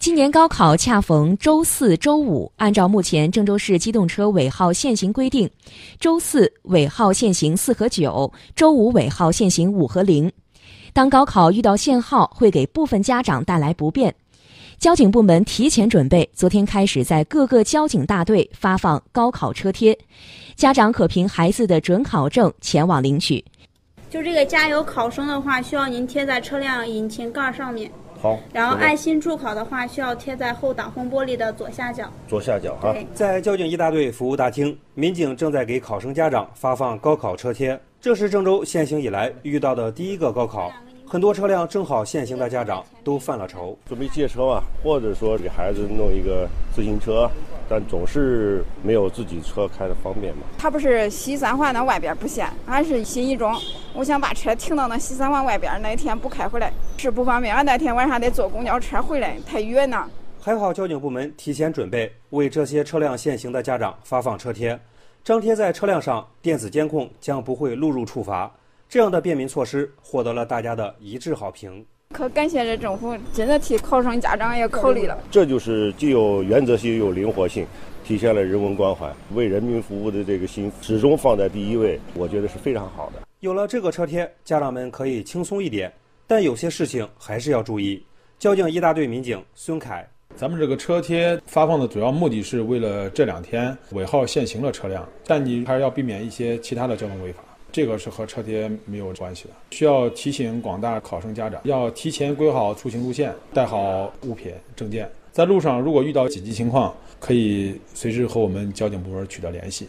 今年高考恰逢周四周五，按照目前郑州市机动车尾号限行规定，周四尾号限行四和九，周五尾号限行五和零。当高考遇到限号，会给部分家长带来不便。交警部门提前准备，昨天开始在各个交警大队发放高考车贴，家长可凭孩子的准考证前往领取。就这个加油考生的话，需要您贴在车辆引擎盖上面。好，然后爱心助考的话，需要贴在后挡风玻璃的左下角。左下角哈。在交警一大队服务大厅，民警正在给考生家长发放高考车贴。这是郑州限行以来遇到的第一个高考。很多车辆正好限行的家长都犯了愁，准备借车嘛，或者说给孩子弄一个自行车，但总是没有自己车开的方便嘛。他不是西三环的外边不限，俺是新一中，我想把车停到那西三环外边，那一天不开回来是不方便，俺那天晚上得坐公交车回来，太远呢。还好交警部门提前准备，为这些车辆限行的家长发放车贴，张贴在车辆上，电子监控将不会录入处罚。这样的便民措施获得了大家的一致好评。可感谢这政府，真的替考生家长也考虑了。这就是既有原则性又有灵活性，体现了人文关怀、为人民服务的这个心始终放在第一位，我觉得是非常好的。有了这个车贴，家长们可以轻松一点，但有些事情还是要注意。交警一大队民警孙凯，咱们这个车贴发放的主要目的是为了这两天尾号限行的车辆，但你还是要避免一些其他的交通违法。这个是和车贴没有关系的，需要提醒广大考生家长要提前规划好出行路线，带好物品证件，在路上如果遇到紧急情况，可以随时和我们交警部门取得联系。